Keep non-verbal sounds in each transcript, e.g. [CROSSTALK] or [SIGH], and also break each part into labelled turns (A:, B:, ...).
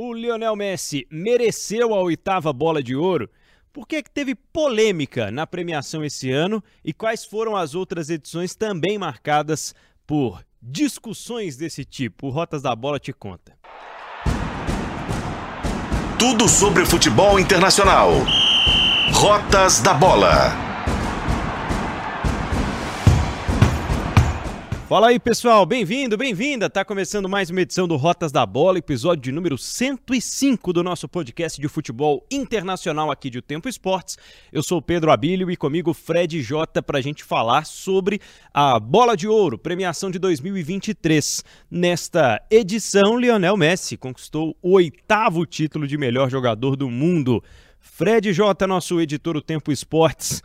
A: o Lionel Messi mereceu a oitava bola de ouro? Por que, que teve polêmica na premiação esse ano e quais foram as outras edições também marcadas por discussões desse tipo? O Rotas da Bola te conta.
B: Tudo sobre futebol internacional. Rotas da Bola.
A: Fala aí, pessoal, bem-vindo, bem-vinda. Tá começando mais uma edição do Rotas da Bola, episódio de número 105 do nosso podcast de futebol internacional aqui de O Tempo Esportes. Eu sou Pedro Abílio e comigo Fred Jota para a gente falar sobre a Bola de Ouro, premiação de 2023. Nesta edição, Lionel Messi conquistou o oitavo título de melhor jogador do mundo. Fred Jota, nosso editor O Tempo Esportes.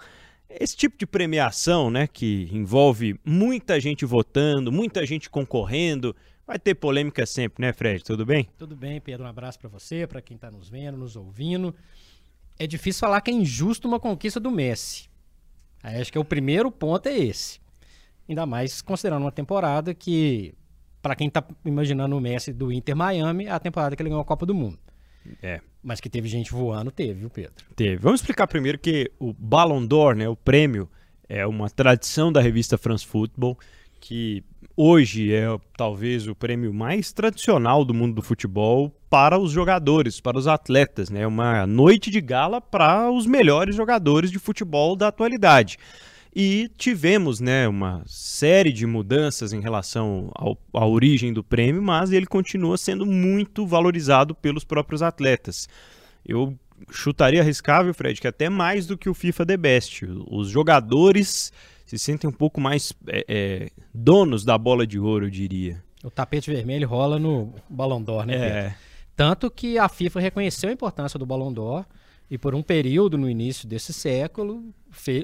A: Esse tipo de premiação, né, que envolve muita gente votando, muita gente concorrendo, vai ter polêmica sempre, né, Fred? Tudo bem?
C: Tudo bem, Pedro. Um abraço para você, para quem está nos vendo, nos ouvindo. É difícil falar que é injusto uma conquista do Messi. Aí acho que é o primeiro ponto é esse. Ainda mais considerando uma temporada que, para quem está imaginando o Messi do Inter Miami, é a temporada que ele ganhou a Copa do Mundo.
A: É.
C: Mas que teve gente voando, teve, viu, Pedro?
A: Teve. Vamos explicar primeiro que o Ballon d'Or, né, o prêmio, é uma tradição da revista France Football, que hoje é talvez o prêmio mais tradicional do mundo do futebol para os jogadores, para os atletas, né? Uma noite de gala para os melhores jogadores de futebol da atualidade. E tivemos né, uma série de mudanças em relação ao, à origem do prêmio, mas ele continua sendo muito valorizado pelos próprios atletas. Eu chutaria arriscável, Fred, que até mais do que o FIFA The Best. Os jogadores se sentem um pouco mais é, é, donos da bola de ouro, eu diria.
C: O tapete vermelho rola no Ballon d'Or, né? É. Tanto que a FIFA reconheceu a importância do Ballon d'Or e por um período no início desse século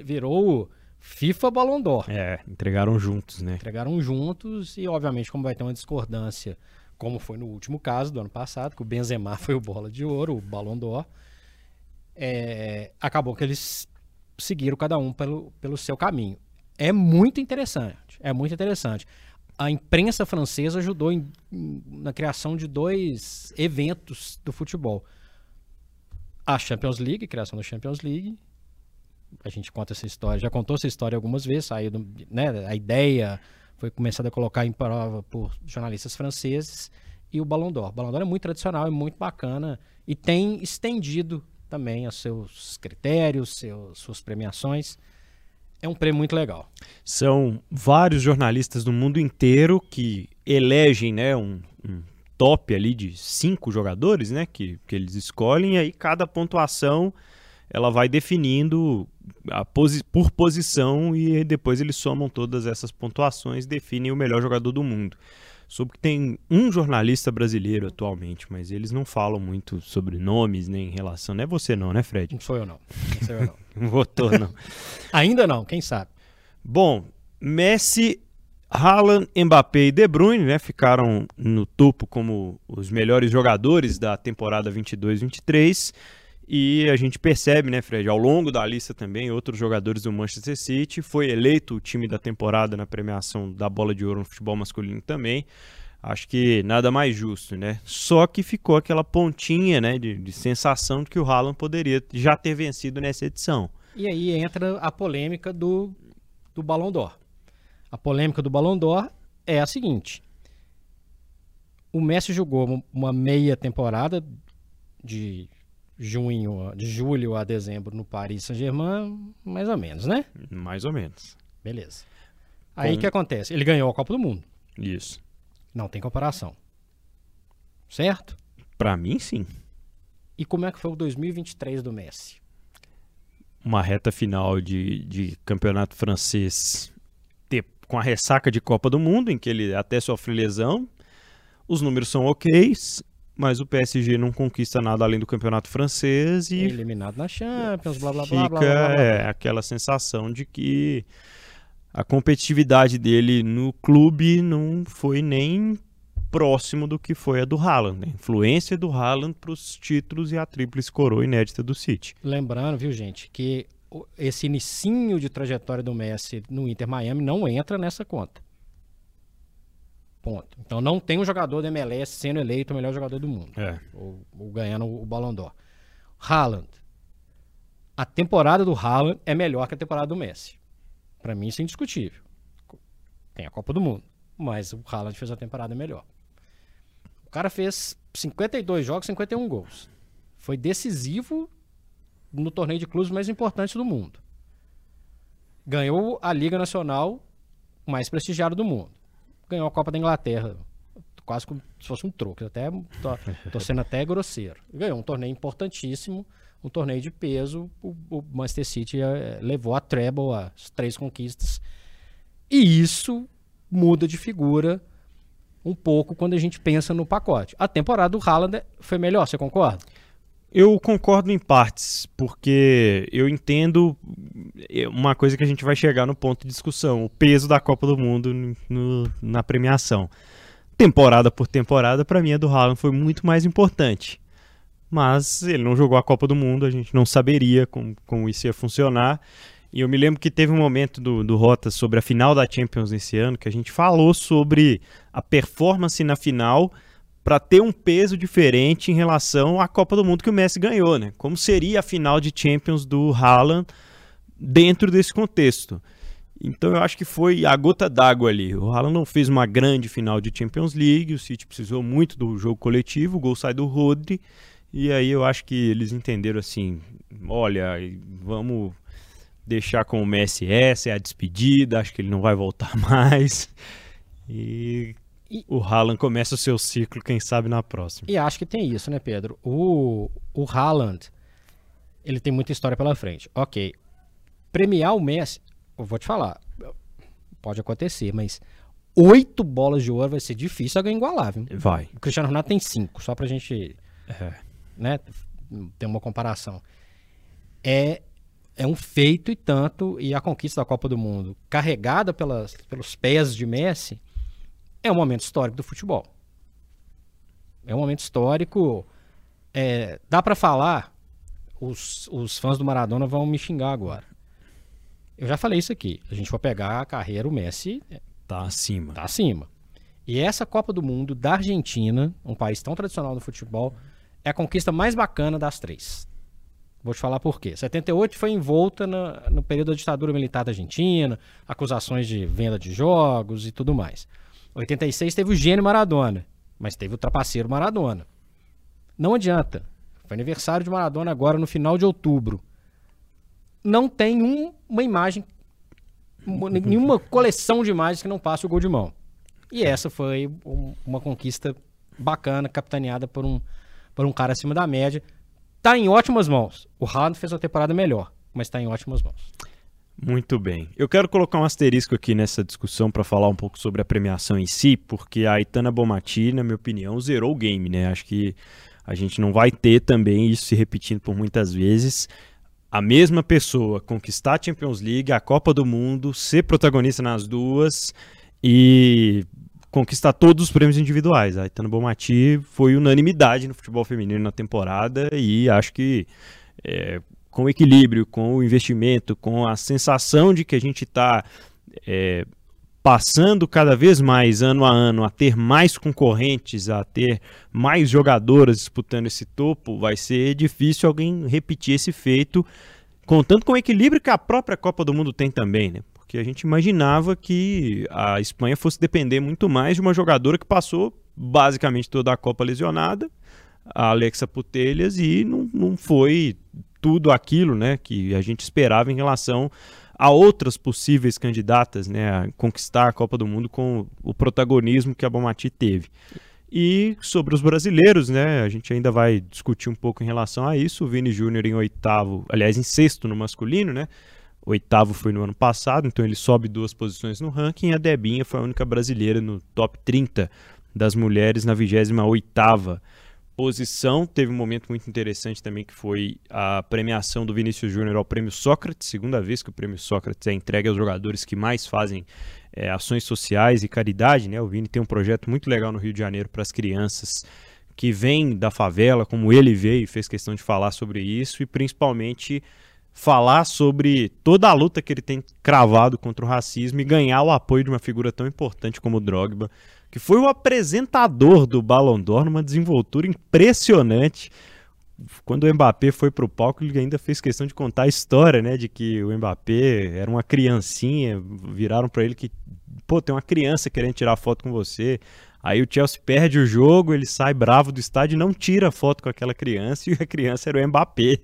C: virou FIFA Ballon d'Or.
A: É, entregaram juntos, né?
C: Entregaram juntos e, obviamente, como vai ter uma discordância, como foi no último caso do ano passado, que o Benzema [LAUGHS] foi o bola de ouro, o Ballon d'Or, é, acabou que eles seguiram cada um pelo, pelo seu caminho. É muito interessante, é muito interessante. A imprensa francesa ajudou em, na criação de dois eventos do futebol. A Champions League, criação da Champions League, a gente conta essa história, já contou essa história algumas vezes, saiu, do, né, a ideia foi começada a colocar em prova por jornalistas franceses e o Ballon d'Or. O Ballon d'Or é muito tradicional, é muito bacana e tem estendido também os seus critérios, seus, suas premiações. É um prêmio muito legal.
A: São vários jornalistas do mundo inteiro que elegem né, um, um top ali de cinco jogadores né, que, que eles escolhem, e aí cada pontuação ela vai definindo posi por posição e depois eles somam todas essas pontuações e definem o melhor jogador do mundo. Soube que tem um jornalista brasileiro atualmente, mas eles não falam muito sobre nomes nem em relação. Não é você não, né, Fred?
C: Não sou eu não. Não sou eu não. [LAUGHS]
A: não votou não. [LAUGHS]
C: Ainda não, quem sabe.
A: Bom, Messi, Haaland, Mbappé e De Bruyne, né, ficaram no topo como os melhores jogadores da temporada 22-23. E a gente percebe, né, Fred, ao longo da lista também, outros jogadores do Manchester City. Foi eleito o time da temporada na premiação da bola de ouro no futebol masculino também. Acho que nada mais justo, né? Só que ficou aquela pontinha, né, de, de sensação de que o Haaland poderia já ter vencido nessa edição.
C: E aí entra a polêmica do, do Ballon d'Or. A polêmica do Ballon d'Or é a seguinte: o Messi jogou uma meia temporada de junho, de julho a dezembro no Paris Saint-Germain, mais ou menos, né?
A: Mais ou menos.
C: Beleza. Aí o Com... que acontece? Ele ganhou a Copa do Mundo.
A: Isso.
C: Não tem comparação. Certo?
A: Para mim, sim.
C: E como é que foi o 2023 do Messi?
A: Uma reta final de, de campeonato francês com a ressaca de Copa do Mundo, em que ele até sofre lesão. Os números são ok, mas o PSG não conquista nada além do campeonato francês e.
C: Eliminado na Champions, blá blá blá.
A: Fica
C: blá, blá, blá,
A: É, aquela sensação de que a competitividade dele no clube não foi nem próximo do que foi a do Haaland. Né? A influência do Haaland para os títulos e a tríplice coroa inédita do City.
C: Lembrando, viu, gente, que esse inicinho de trajetória do Messi no Inter Miami não entra nessa conta. Ponto. Então não tem um jogador da MLS sendo eleito o melhor jogador do mundo.
A: É.
C: Ou, ou ganhando o Ballon d'Or. Haaland. A temporada do Haaland é melhor que a temporada do Messi. Para mim isso é indiscutível. Tem a Copa do Mundo, mas o Haaland fez a temporada melhor. O cara fez 52 jogos, 51 gols. Foi decisivo no torneio de clubes mais importante do mundo. Ganhou a Liga Nacional mais prestigiada do mundo. Ganhou a Copa da Inglaterra, quase como se fosse um troco. Até tô, tô sendo até grosseiro. Ganhou um torneio importantíssimo, um torneio de peso. O, o Manchester City eh, levou a treble, as três conquistas. E isso muda de figura um pouco quando a gente pensa no pacote. A temporada do Haaland foi melhor, você concorda?
A: Eu concordo em partes, porque eu entendo é, uma coisa que a gente vai chegar no ponto de discussão: o peso da Copa do Mundo no, na premiação. Temporada por temporada, para mim, a do Haaland foi muito mais importante. Mas ele não jogou a Copa do Mundo, a gente não saberia como, como isso ia funcionar. E eu me lembro que teve um momento do, do Rota sobre a final da Champions nesse ano que a gente falou sobre a performance na final para ter um peso diferente em relação à Copa do Mundo que o Messi ganhou, né? Como seria a final de Champions do Haaland dentro desse contexto? Então eu acho que foi a gota d'água ali. O Haaland não fez uma grande final de Champions League, o City precisou muito do jogo coletivo, o gol sai do Rodri, e aí eu acho que eles entenderam assim, olha, vamos deixar com o Messi essa é a despedida, acho que ele não vai voltar [LAUGHS] mais. E e, o Haaland começa o seu ciclo, quem sabe, na próxima.
C: E acho que tem isso, né, Pedro? O, o Haaland, ele tem muita história pela frente. Ok. Premiar o Messi, eu vou te falar, pode acontecer, mas oito bolas de ouro vai ser difícil alguém igualar, viu?
A: Vai.
C: O Cristiano Ronaldo tem cinco, só pra gente é. né, ter uma comparação. É, é um feito e tanto, e a conquista da Copa do Mundo, carregada pelas, pelos pés de Messi, é um momento histórico do futebol. É um momento histórico. É, dá para falar, os, os fãs do Maradona vão me xingar agora. Eu já falei isso aqui. A gente for pegar a carreira, o Messi.
A: É, tá acima.
C: Tá acima. E essa Copa do Mundo da Argentina, um país tão tradicional no futebol, é a conquista mais bacana das três. Vou te falar por quê. 78 foi envolta no, no período da ditadura militar da Argentina, acusações de venda de jogos e tudo mais. 86 teve o gênio Maradona, mas teve o trapaceiro Maradona. Não adianta. Foi aniversário de Maradona agora no final de outubro. Não tem um, uma imagem, nenhuma coleção de imagens que não passe o gol de mão. E essa foi um, uma conquista bacana, capitaneada por um, por um cara acima da média. Tá em ótimas mãos. O Haaland fez uma temporada melhor, mas está em ótimas mãos.
A: Muito bem. Eu quero colocar um asterisco aqui nessa discussão para falar um pouco sobre a premiação em si, porque a Itana Bomati, na minha opinião, zerou o game, né? Acho que a gente não vai ter também isso se repetindo por muitas vezes. A mesma pessoa conquistar a Champions League, a Copa do Mundo, ser protagonista nas duas e conquistar todos os prêmios individuais. A Itana Bomati foi unanimidade no futebol feminino na temporada e acho que é, com o equilíbrio, com o investimento, com a sensação de que a gente está é, passando cada vez mais ano a ano a ter mais concorrentes, a ter mais jogadoras disputando esse topo, vai ser difícil alguém repetir esse feito, contando com o equilíbrio que a própria Copa do Mundo tem também, né? Porque a gente imaginava que a Espanha fosse depender muito mais de uma jogadora que passou basicamente toda a Copa lesionada, a Alexa Putelhas, e não, não foi tudo aquilo né, que a gente esperava em relação a outras possíveis candidatas né, a conquistar a Copa do Mundo com o protagonismo que a Bomati teve. E sobre os brasileiros, né, a gente ainda vai discutir um pouco em relação a isso. O Vini Júnior em oitavo, aliás, em sexto no masculino, né? Oitavo foi no ano passado, então ele sobe duas posições no ranking. A Debinha foi a única brasileira no top 30 das mulheres na 28 oitava posição. Teve um momento muito interessante também que foi a premiação do Vinícius Júnior ao Prêmio Sócrates, segunda vez que o Prêmio Sócrates é entregue aos jogadores que mais fazem é, ações sociais e caridade. Né? O Vini tem um projeto muito legal no Rio de Janeiro para as crianças que vêm da favela, como ele veio e fez questão de falar sobre isso, e principalmente falar sobre toda a luta que ele tem cravado contra o racismo e ganhar o apoio de uma figura tão importante como o Drogba, que foi o apresentador do Ballon d'Or numa desenvoltura impressionante. Quando o Mbappé foi pro palco, ele ainda fez questão de contar a história, né, de que o Mbappé era uma criancinha, viraram para ele que, pô, tem uma criança querendo tirar foto com você. Aí o Chelsea perde o jogo, ele sai bravo do estádio e não tira foto com aquela criança, [LAUGHS] e a criança era o Mbappé.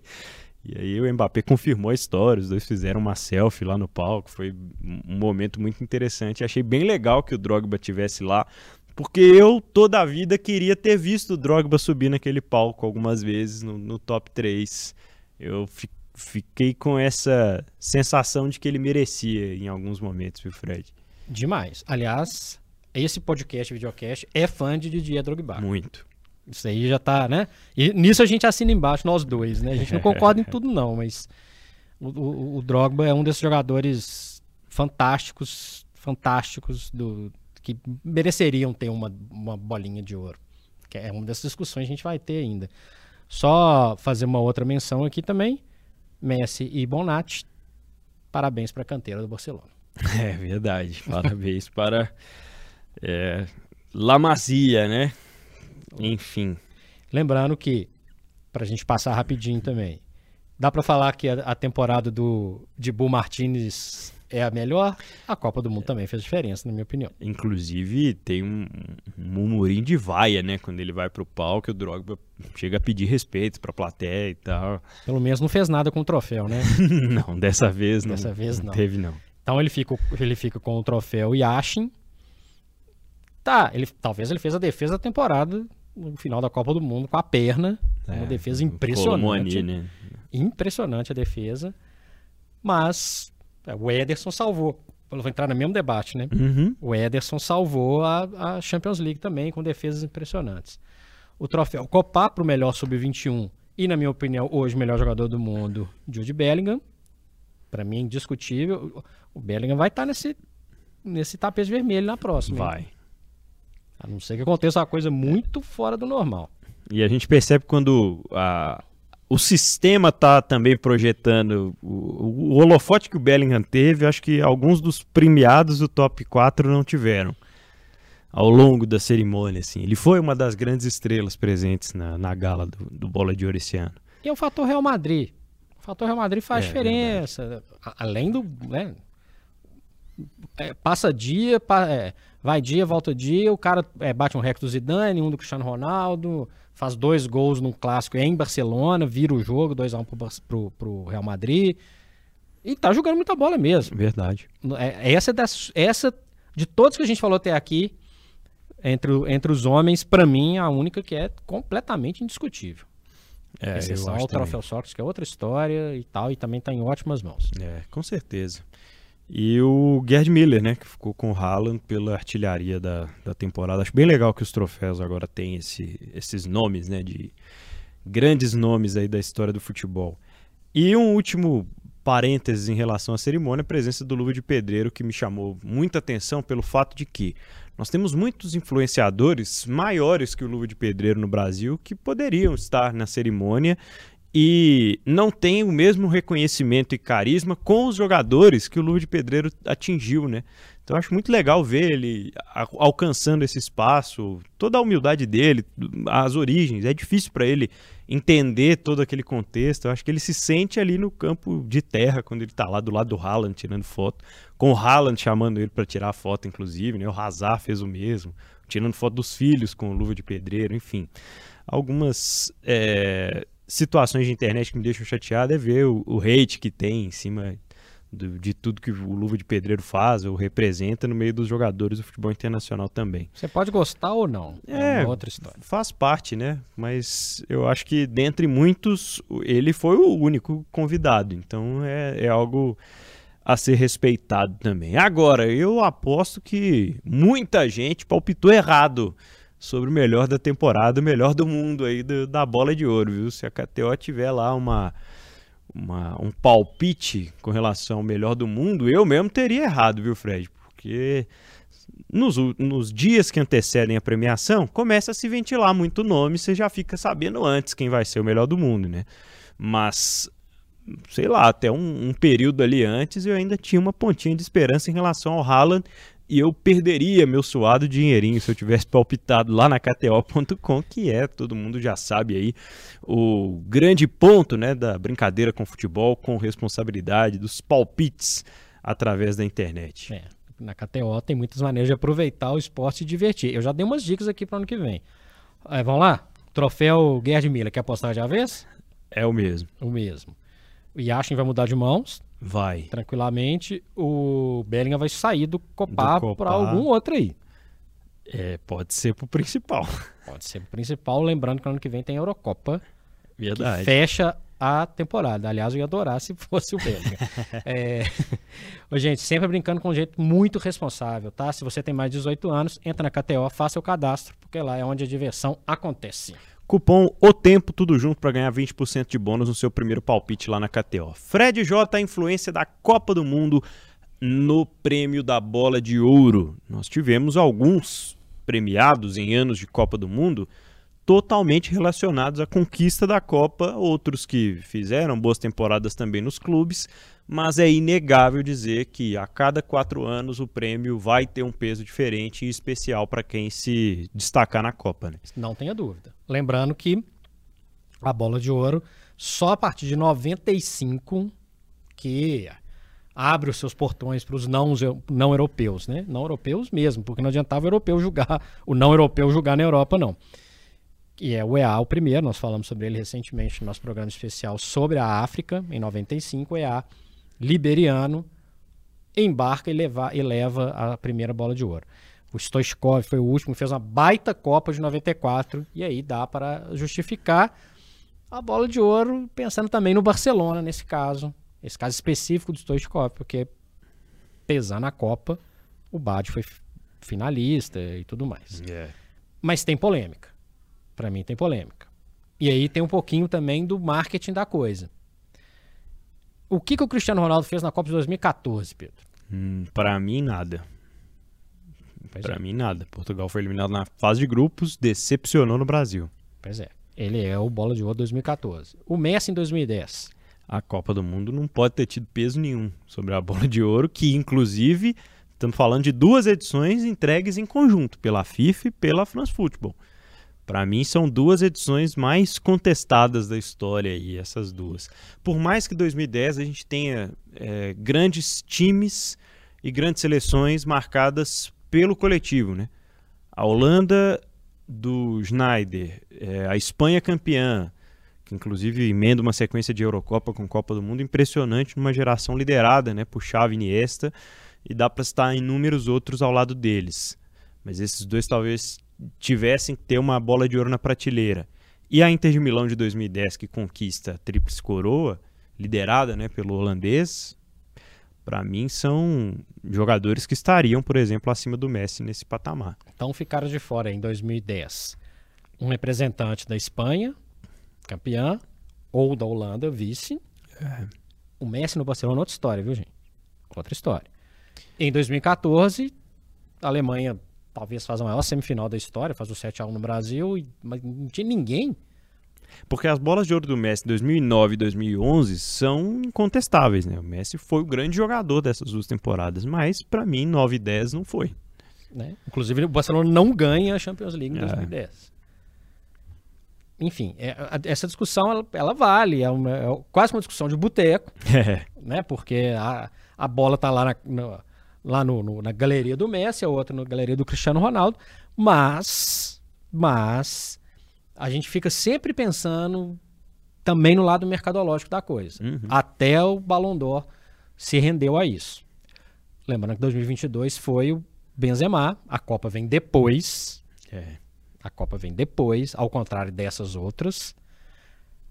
A: E aí o Mbappé confirmou a história, os dois fizeram uma selfie lá no palco, foi um momento muito interessante. Achei bem legal que o Drogba tivesse lá, porque eu toda a vida queria ter visto o Drogba subir naquele palco algumas vezes no, no top 3. Eu fi, fiquei com essa sensação de que ele merecia em alguns momentos, viu, Fred?
C: Demais. Aliás, esse podcast, videocast, é fã de Didier Drogba.
A: Muito.
C: Isso aí já tá, né? E nisso a gente assina embaixo, nós dois, né? A gente não [LAUGHS] concorda em tudo, não, mas o, o, o Drogba é um desses jogadores fantásticos, fantásticos, do, que mereceriam ter uma, uma bolinha de ouro. Que é uma dessas discussões que a gente vai ter ainda. Só fazer uma outra menção aqui também. Messi e Bonatti, parabéns para a canteira do Barcelona. [LAUGHS]
A: É verdade. Parabéns para é, La Masia, né? Enfim.
C: Lembrando que, para a gente passar rapidinho também, dá para falar que a, a, temporada do de Bull Martinez é a melhor? A Copa do Mundo também fez diferença, na minha opinião.
A: Inclusive, tem um, um murmurinho de vaia, né? Quando ele vai pro palco, o Drogba chega a pedir respeito pra plateia e tal.
C: Pelo menos não fez nada com o troféu, né? [LAUGHS]
A: não, dessa vez não.
C: Dessa vez não.
A: não. Teve, não.
C: Então ele fica, ele fica com o troféu Yashin. Tá, ele, talvez ele fez a defesa da temporada no final da Copa do Mundo com a perna. É, uma defesa impressionante. né? Impressionante a defesa. Mas é, o Ederson salvou. Eu vou entrar no mesmo debate, né?
A: Uhum.
C: O Ederson salvou a, a, Champions League também, com defesas impressionantes. O troféu Copa para o melhor sub-21 e, na minha opinião, hoje o melhor jogador do mundo, Jude Bellingham. Para mim, indiscutível. O Bellingham vai estar tá nesse, nesse tapete vermelho na próxima.
A: Vai. Hein?
C: A não ser que aconteça uma coisa muito fora do normal.
A: E a gente percebe quando a, o sistema está também projetando o, o, holofote que o Bellingham teve, acho que alguns dos premiados do top 4 não tiveram ao longo da cerimônia. Assim. Ele foi uma das grandes estrelas presentes na, na gala do, do Bola de Ouro esse ano.
C: E o fator Real Madrid. O fator Real Madrid faz é, diferença. Verdade. Além do. Né, é, passa dia, pa, é, vai dia, volta dia, o cara é, bate um recorde do Zidane, um do Cristiano Ronaldo, faz dois gols num clássico em Barcelona, vira o jogo, 2x1 um pro, pro, pro, Real Madrid. E tá jogando muita bola mesmo.
A: Verdade.
C: É, essa, das, essa, de todos que a gente falou até aqui, entre, entre os homens, para mim, a única que é completamente indiscutível. É, Exceção ao Troféu Sócrates, que é outra história e tal, e também tá em ótimas mãos.
A: É, com certeza. E o Gerd Miller, né, que ficou com o Haaland pela artilharia da, da temporada. Acho bem legal que os troféus agora têm esse, esses nomes, né, de grandes nomes aí da história do futebol. E um último parênteses em relação à cerimônia, a presença do Luva de Pedreiro, que me chamou muita atenção pelo fato de que nós temos muitos influenciadores maiores que o Luva de Pedreiro no Brasil que poderiam estar na cerimônia e não tem o mesmo reconhecimento e carisma com os jogadores que o Luva de Pedreiro atingiu, né? Então acho muito legal ver ele alcançando esse espaço, toda a humildade dele, as origens. É difícil para ele entender todo aquele contexto. Eu acho que ele se sente ali no campo de terra quando ele está lá do lado do Haaland tirando foto, com o Haaland chamando ele para tirar foto, inclusive, né? O Hazard fez o mesmo, tirando foto dos filhos com o Luva de Pedreiro, enfim. Algumas é, situações de internet que me deixam chateado é ver o, o hate que tem em cima do, de tudo que o Luva de Pedreiro faz ou representa no meio dos jogadores do futebol internacional também.
C: Você pode gostar ou não,
A: é, é outra história. Faz parte, né? Mas eu acho que dentre muitos, ele foi o único convidado, então é, é algo a ser respeitado também. Agora, eu aposto que muita gente palpitou errado sobre o melhor da temporada, o melhor do mundo aí do, da bola de ouro, viu? Se a KTO tiver lá uma, uma, um palpite com relação ao melhor do mundo, eu mesmo teria errado, viu, Fred? Porque nos, nos dias que antecedem a premiação, começa a se ventilar muito nome, você já fica sabendo antes quem vai ser o melhor do mundo, né? Mas sei lá, até um, um, período ali antes, eu ainda tinha uma pontinha de esperança em relação ao Haaland e eu perderia meu suado dinheirinho se eu tivesse palpitado lá na KTO.com, que é, todo mundo já sabe aí, o grande ponto né, da brincadeira com futebol, com responsabilidade, dos palpites através da internet.
C: É, na KTO tem muitas maneiras de aproveitar o esporte e divertir. Eu já dei umas dicas aqui para o ano que vem. É, vamos lá? Troféu Gerd Miller, quer apostar de vez?
A: É o mesmo.
C: O mesmo. O Yashin vai mudar de mãos.
A: Vai.
C: Tranquilamente. O Bellingham vai sair do Copá, para algum outro aí.
A: É, pode ser pro principal.
C: Pode ser pro principal. Lembrando que no ano que vem tem a Eurocopa.
A: Verdade.
C: fecha a temporada. Aliás, eu ia adorar se fosse o Bellingham. [LAUGHS] é... Ô, gente, sempre brincando com um jeito muito responsável, tá? Se você tem mais de 18 anos, entra na KTO, faça o cadastro, porque lá é onde a diversão acontece.
A: Cupom O Tempo, tudo junto para ganhar 20% de bônus no seu primeiro palpite lá na KTO. Fred J, a influência da Copa do Mundo no prêmio da Bola de Ouro. Nós tivemos alguns premiados em anos de Copa do Mundo totalmente relacionados à conquista da Copa, outros que fizeram boas temporadas também nos clubes, mas é inegável dizer que a cada quatro anos o prêmio vai ter um peso diferente e especial para quem se destacar na Copa. Né?
C: Não tenha dúvida. Lembrando que a bola de ouro só a partir de 95 que abre os seus portões para os não, não europeus, né? Não europeus mesmo, porque não adiantava o europeu julgar, o não europeu julgar na Europa, não que é o EA, o primeiro, nós falamos sobre ele recentemente no nosso programa especial sobre a África, em 95, o EA liberiano embarca e e leva a primeira bola de ouro. O Stoichkov foi o último, fez uma baita Copa de 94, e aí dá para justificar a bola de ouro, pensando também no Barcelona, nesse caso, esse caso específico do Stoichkov, porque pesar na Copa, o Bad foi finalista e tudo mais.
A: Yeah.
C: Mas tem polêmica. Para mim tem polêmica. E aí tem um pouquinho também do marketing da coisa. O que, que o Cristiano Ronaldo fez na Copa de 2014, Pedro?
A: Hum, para mim, nada. Para é. mim, nada. Portugal foi eliminado na fase de grupos, decepcionou no Brasil.
C: Pois é. Ele é o bola de ouro 2014. O Messi em 2010.
A: A Copa do Mundo não pode ter tido peso nenhum sobre a bola de ouro, que inclusive estamos falando de duas edições entregues em conjunto, pela FIFA e pela France Football. Para mim, são duas edições mais contestadas da história aí, essas duas. Por mais que 2010 a gente tenha é, grandes times e grandes seleções marcadas pelo coletivo, né? A Holanda do Schneider, é, a Espanha campeã, que inclusive emenda uma sequência de Eurocopa com Copa do Mundo impressionante numa geração liderada, né, por Xavi Iniesta, e dá para estar inúmeros outros ao lado deles. Mas esses dois talvez tivessem que ter uma bola de ouro na prateleira. E a Inter de Milão de 2010, que conquista a Tríplice Coroa, liderada né, pelo holandês, para mim são jogadores que estariam, por exemplo, acima do Messi nesse patamar.
C: Então ficaram de fora em 2010 um representante da Espanha, campeã, ou da Holanda, vice. É. O Messi no Barcelona, outra história, viu, gente? Outra história. Em 2014, a Alemanha talvez faz a maior semifinal da história, faz o 7x1 no Brasil, mas não tinha ninguém.
A: Porque as bolas de ouro do Messi 2009 e 2011 são incontestáveis, né? O Messi foi o grande jogador dessas duas temporadas, mas para mim 9 e 10 não foi.
C: Né? Inclusive o Barcelona não ganha a Champions League em é. 2010. Enfim, é, essa discussão ela, ela vale, é, uma, é, quase uma discussão de boteco, [LAUGHS]
A: é.
C: né? Porque a, a bola tá lá na, na lá no, no, na galeria do Messi, a outra na galeria do Cristiano Ronaldo, mas, mas a gente fica sempre pensando também no lado mercadológico da coisa. Uhum. Até o Ballon d'Or se rendeu a isso. Lembrando que 2022 foi o Benzema, a Copa vem depois.
A: É.
C: A Copa vem depois, ao contrário dessas outras.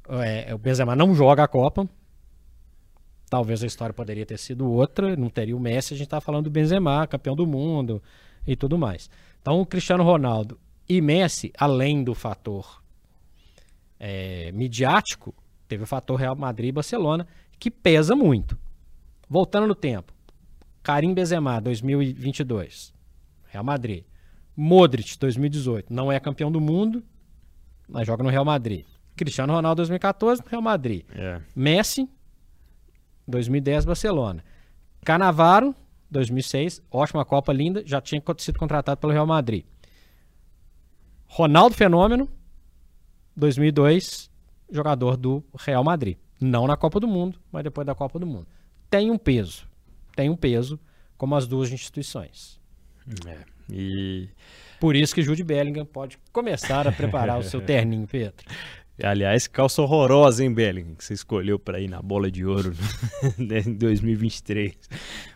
C: É, o Benzema não joga a Copa, talvez a história poderia ter sido outra, não teria o Messi, a gente está falando do Benzema, campeão do mundo e tudo mais. Então o Cristiano Ronaldo e Messi, além do fator é, midiático, teve o fator Real Madrid e Barcelona, que pesa muito. Voltando no tempo, Karim Benzema, 2022, Real Madrid. Modric, 2018, não é campeão do mundo, mas joga no Real Madrid. Cristiano Ronaldo, 2014, Real Madrid.
A: É.
C: Messi, 2010, Barcelona. Canavaro, 2006, ótima Copa, linda, já tinha sido contratado pelo Real Madrid. Ronaldo Fenômeno, 2002, jogador do Real Madrid. Não na Copa do Mundo, mas depois da Copa do Mundo. Tem um peso. Tem um peso, como as duas instituições.
A: É, e
C: Por isso que Jude Bellingham pode começar a preparar o seu [LAUGHS] terninho, Pedro.
A: Aliás, calça horrorosa, hein, Bellingham, que você escolheu para ir na bola de ouro [LAUGHS] em 2023.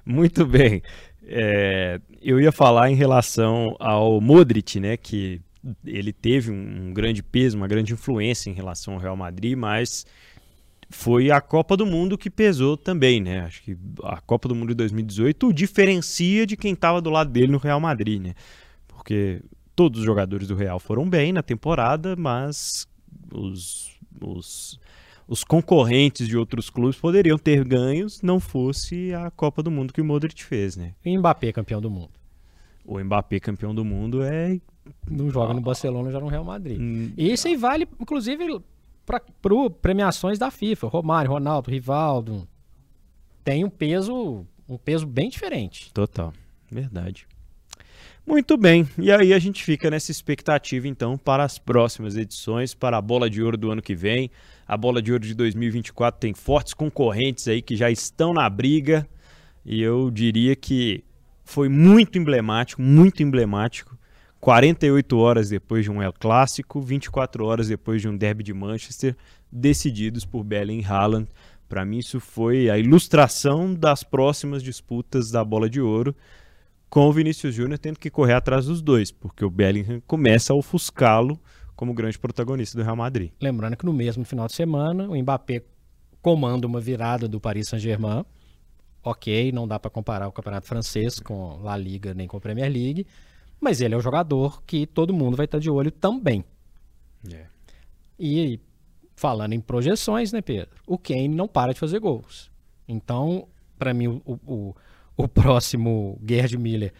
A: Muito bem. É, eu ia falar em relação ao Modric, né, que ele teve um, grande peso, uma grande influência em relação ao Real Madrid, mas foi a Copa do Mundo que pesou também, né? Acho que a Copa do Mundo de 2018 o diferencia de quem estava do lado dele no Real Madrid, né? Porque todos os jogadores do Real foram bem na temporada, mas os, os, os concorrentes de outros clubes poderiam ter ganhos não fosse a Copa do Mundo que o Modric fez, né?
C: E Mbappé, campeão do mundo.
A: O Mbappé campeão do mundo é
C: Não joga no Barcelona, já no Real Madrid.
A: Hum,
C: E isso aí vale, inclusive, para premiações da FIFA. Romário, Ronaldo, Rivaldo. Tem um peso, um peso bem diferente.
A: Total, verdade. Muito bem, e aí a gente fica nessa expectativa então para as próximas edições, para a Bola de Ouro do ano que vem. A Bola de Ouro de 2024 tem fortes concorrentes aí que já estão na briga, e eu diria que foi muito emblemático, muito emblemático. 48 horas depois de um El Clássico, 24 horas depois de um derby de Manchester, decididos por Bellingham e Haaland. Para mim isso foi a ilustração das próximas disputas da Bola de Ouro com o Vinícius Júnior tendo que correr atrás dos dois, porque o Bellingham começa a ofuscá-lo como grande protagonista do Real Madrid.
C: Lembrando que no mesmo final de semana, o Mbappé comanda uma virada do Paris Saint-Germain. Ok, não dá para comparar o Campeonato Francês com La Liga nem com a Premier League, mas ele é um jogador que todo mundo vai estar de olho também. E falando em projeções, né, Pedro? O Kane não para de fazer gols. Então, para mim, o, o, o próximo Gerd Miller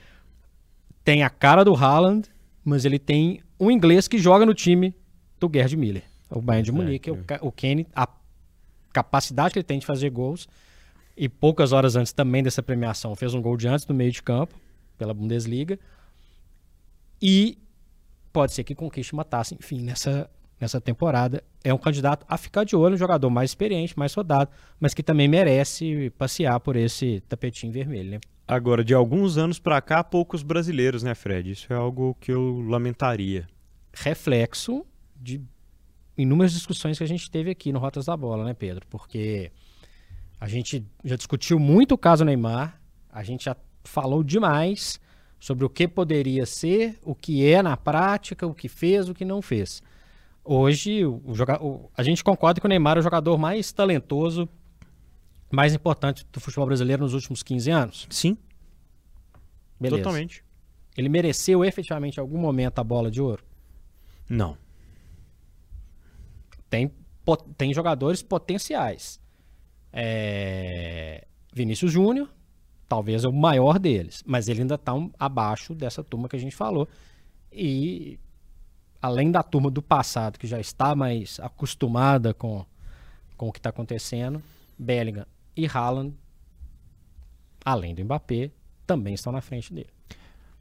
C: tem a cara do Haaland, mas ele tem um inglês que joga no time do Gerd Miller. O Bayern de
A: É,
C: Munique,
A: é.
C: o, Ca- o Kane, a capacidade que ele tem de fazer gols. E poucas horas antes também dessa premiação, fez um gol de antes do meio de campo, pela Bundesliga. E pode ser que conquiste uma taça, enfim, nessa, nessa temporada. É um candidato a ficar de olho, um jogador mais experiente, mais rodado, mas que também merece passear por esse tapetinho vermelho, né?
A: Agora, de alguns anos para cá, poucos brasileiros, né, Fred? Isso é algo que eu lamentaria.
C: reflexo de inúmeras discussões que a gente teve aqui no Rotas da Bola, né, Pedro? Porque a gente já discutiu muito o caso Neymar, a gente já falou demais sobre o que poderia ser, o que é na prática, o que fez, o que não fez. Hoje, o, o a gente concorda que o Neymar é o jogador mais talentoso, mais importante do futebol brasileiro nos últimos 15 anos.
A: Sim,
C: Beleza.
A: totalmente.
C: Ele mereceu efetivamente em algum momento a bola de ouro?
A: Não.
C: tem, tem jogadores potenciais. É, Vinícius Júnior, talvez é o maior deles, mas ele ainda está abaixo dessa turma que a gente falou. E além da turma do passado, que já está mais acostumada com, com o que está acontecendo, Bellingham e Haaland, além do Mbappé, também estão na frente dele.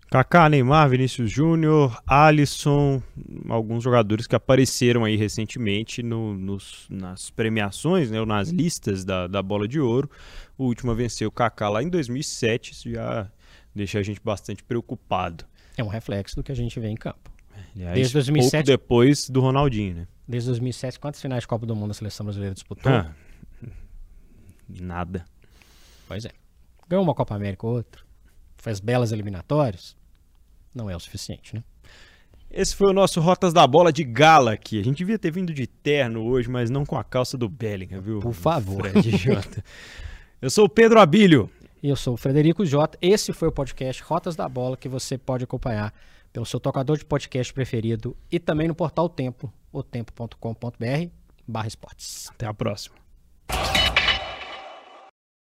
A: Kaká, Neymar, Vinícius Júnior, Alisson, alguns jogadores que apareceram aí recentemente no- nos- nas premiações, né, ou nas listas da, da Bola de Ouro. O último a vencer o Kaká lá em 2007, isso já deixa a gente bastante preocupado.
C: É um reflexo do que a gente vê em campo.
A: Aliás,
C: Desde 2007
A: pouco depois do Ronaldinho, né?
C: Desde 2007, quantas finais de Copa do Mundo a seleção brasileira disputou?
A: Ah, nada.
C: Pois é. Ganhou uma Copa América ou outra. Fez belas eliminatórias. Não é o suficiente, né?
A: Esse foi o nosso Rotas da Bola de gala aqui. A gente devia ter vindo de terno hoje, mas não com a calça do Bellingham, viu?
C: Por favor.
A: Fred Jota. Eu sou o Pedro Abílio.
C: E eu sou o Frederico Jota. Esse foi o podcast Rotas da Bola que você pode acompanhar pelo seu tocador de podcast preferido e também no portal Tempo, otempo.com.br barra esportes.
A: Até a próxima.